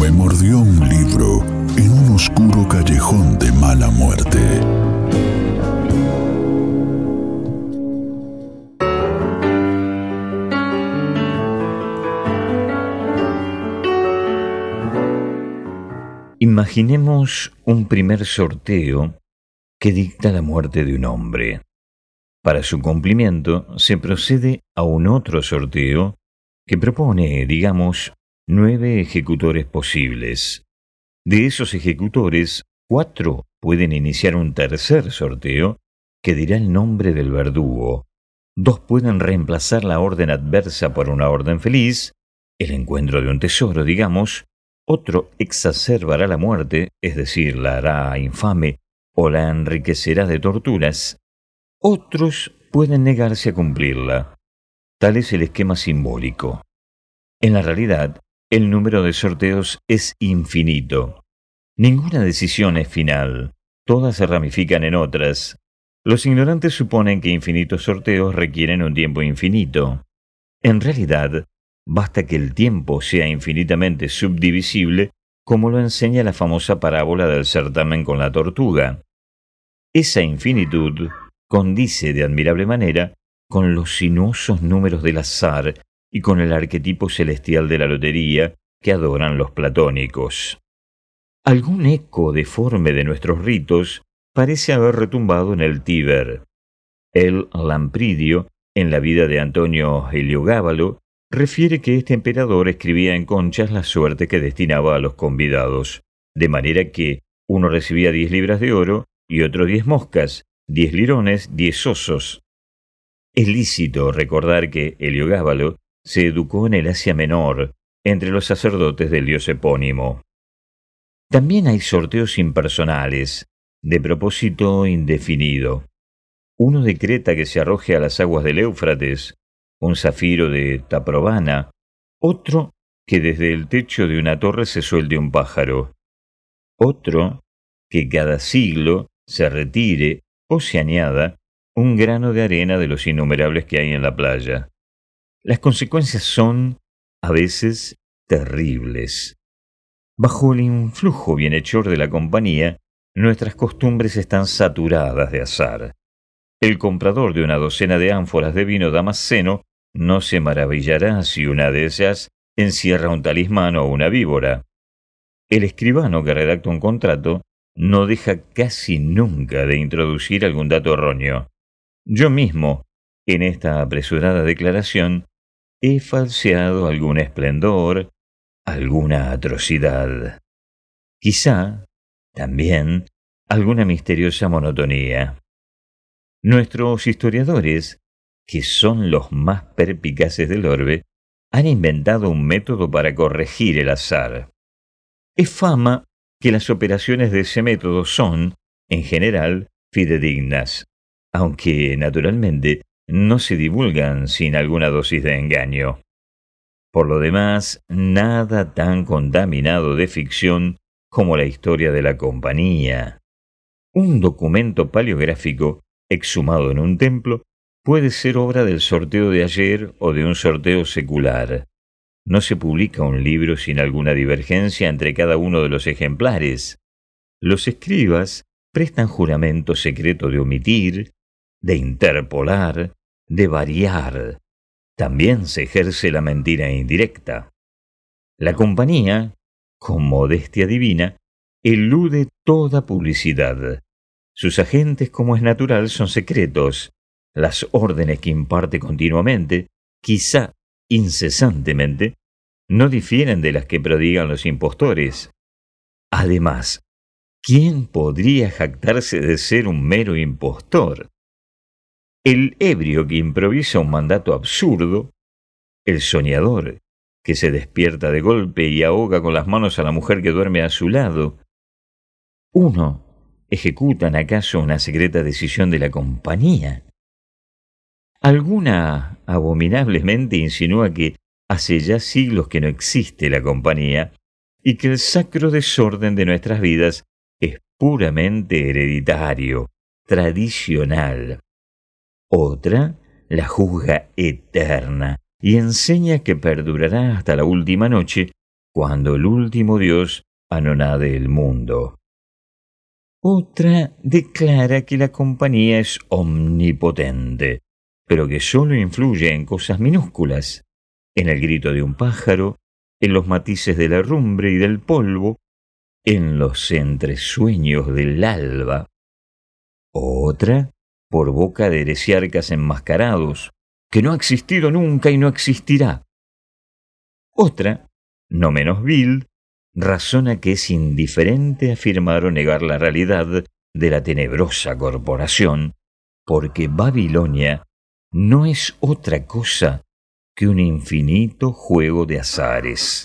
Me mordió un libro en un oscuro callejón de mala muerte. Imaginemos un primer sorteo que dicta la muerte de un hombre. Para su cumplimiento se procede a un otro sorteo que propone, digamos, nueve ejecutores posibles. De esos ejecutores, cuatro pueden iniciar un tercer sorteo que dirá el nombre del verdugo. Dos pueden reemplazar la orden adversa por una orden feliz, el encuentro de un tesoro, digamos, otro exacerbará la muerte, es decir, la hará infame o la enriquecerá de torturas. Otros pueden negarse a cumplirla. Tal es el esquema simbólico. En la realidad, el número de sorteos es infinito. Ninguna decisión es final, todas se ramifican en otras. Los ignorantes suponen que infinitos sorteos requieren un tiempo infinito. En realidad, basta que el tiempo sea infinitamente subdivisible, como lo enseña la famosa parábola del certamen con la tortuga. Esa infinitud condice de admirable manera con los sinuosos números del azar y con el arquetipo celestial de la lotería que adoran los platónicos. Algún eco deforme de nuestros ritos parece haber retumbado en el Tíber. El Lampridio, en la vida de Antonio Heliogábalo, refiere que este emperador escribía en conchas la suerte que destinaba a los convidados, de manera que uno recibía diez libras de oro y otro diez moscas, diez lirones, diez osos. Es lícito recordar que Heliogábalo se educó en el Asia Menor, entre los sacerdotes del dios epónimo. También hay sorteos impersonales, de propósito indefinido. Uno decreta que se arroje a las aguas del Éufrates un zafiro de Taprobana, otro que desde el techo de una torre se suelte un pájaro, otro que cada siglo se retire o se añada un grano de arena de los innumerables que hay en la playa. Las consecuencias son, a veces, terribles. Bajo el influjo bienhechor de la compañía, nuestras costumbres están saturadas de azar. El comprador de una docena de ánforas de vino damasceno no se maravillará si una de ellas encierra un talismán o una víbora. El escribano que redacta un contrato no deja casi nunca de introducir algún dato erróneo. Yo mismo, en esta apresurada declaración, he falseado algún esplendor, alguna atrocidad. Quizá, también, alguna misteriosa monotonía. Nuestros historiadores que son los más perpicaces del orbe, han inventado un método para corregir el azar. Es fama que las operaciones de ese método son, en general, fidedignas, aunque, naturalmente, no se divulgan sin alguna dosis de engaño. Por lo demás, nada tan contaminado de ficción como la historia de la compañía. Un documento paleográfico exhumado en un templo puede ser obra del sorteo de ayer o de un sorteo secular. No se publica un libro sin alguna divergencia entre cada uno de los ejemplares. Los escribas prestan juramento secreto de omitir, de interpolar, de variar. También se ejerce la mentira indirecta. La compañía, con modestia divina, elude toda publicidad. Sus agentes, como es natural, son secretos, las órdenes que imparte continuamente, quizá incesantemente, no difieren de las que prodigan los impostores. Además, ¿quién podría jactarse de ser un mero impostor? El ebrio que improvisa un mandato absurdo, el soñador que se despierta de golpe y ahoga con las manos a la mujer que duerme a su lado. Uno, ¿ejecutan acaso una secreta decisión de la compañía? Alguna abominablemente insinúa que hace ya siglos que no existe la compañía y que el sacro desorden de nuestras vidas es puramente hereditario, tradicional. Otra la juzga eterna y enseña que perdurará hasta la última noche, cuando el último Dios anonade el mundo. Otra declara que la compañía es omnipotente, pero que sólo influye en cosas minúsculas, en el grito de un pájaro, en los matices de la rumbre y del polvo, en los entresueños del alba. Otra, por boca de heresiarcas enmascarados, que no ha existido nunca y no existirá. Otra, no menos vil, razona que es indiferente afirmar o negar la realidad de la tenebrosa corporación, porque Babilonia no es otra cosa que un infinito juego de azares.